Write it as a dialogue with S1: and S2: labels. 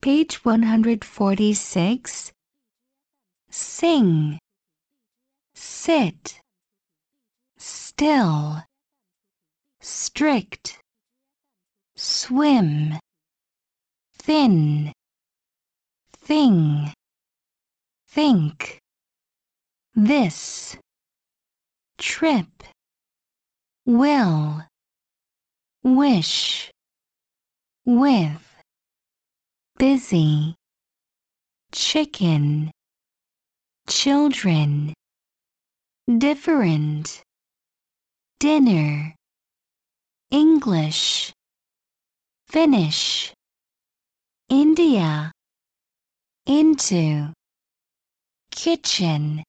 S1: Page 146. Sing. Sit. Still. Strict. Swim. Thin. Thing. Think. This. Trip. Will. Wish. With busy. Chicken. Children. Different. Dinner. English. Finish India. Into. Kitchen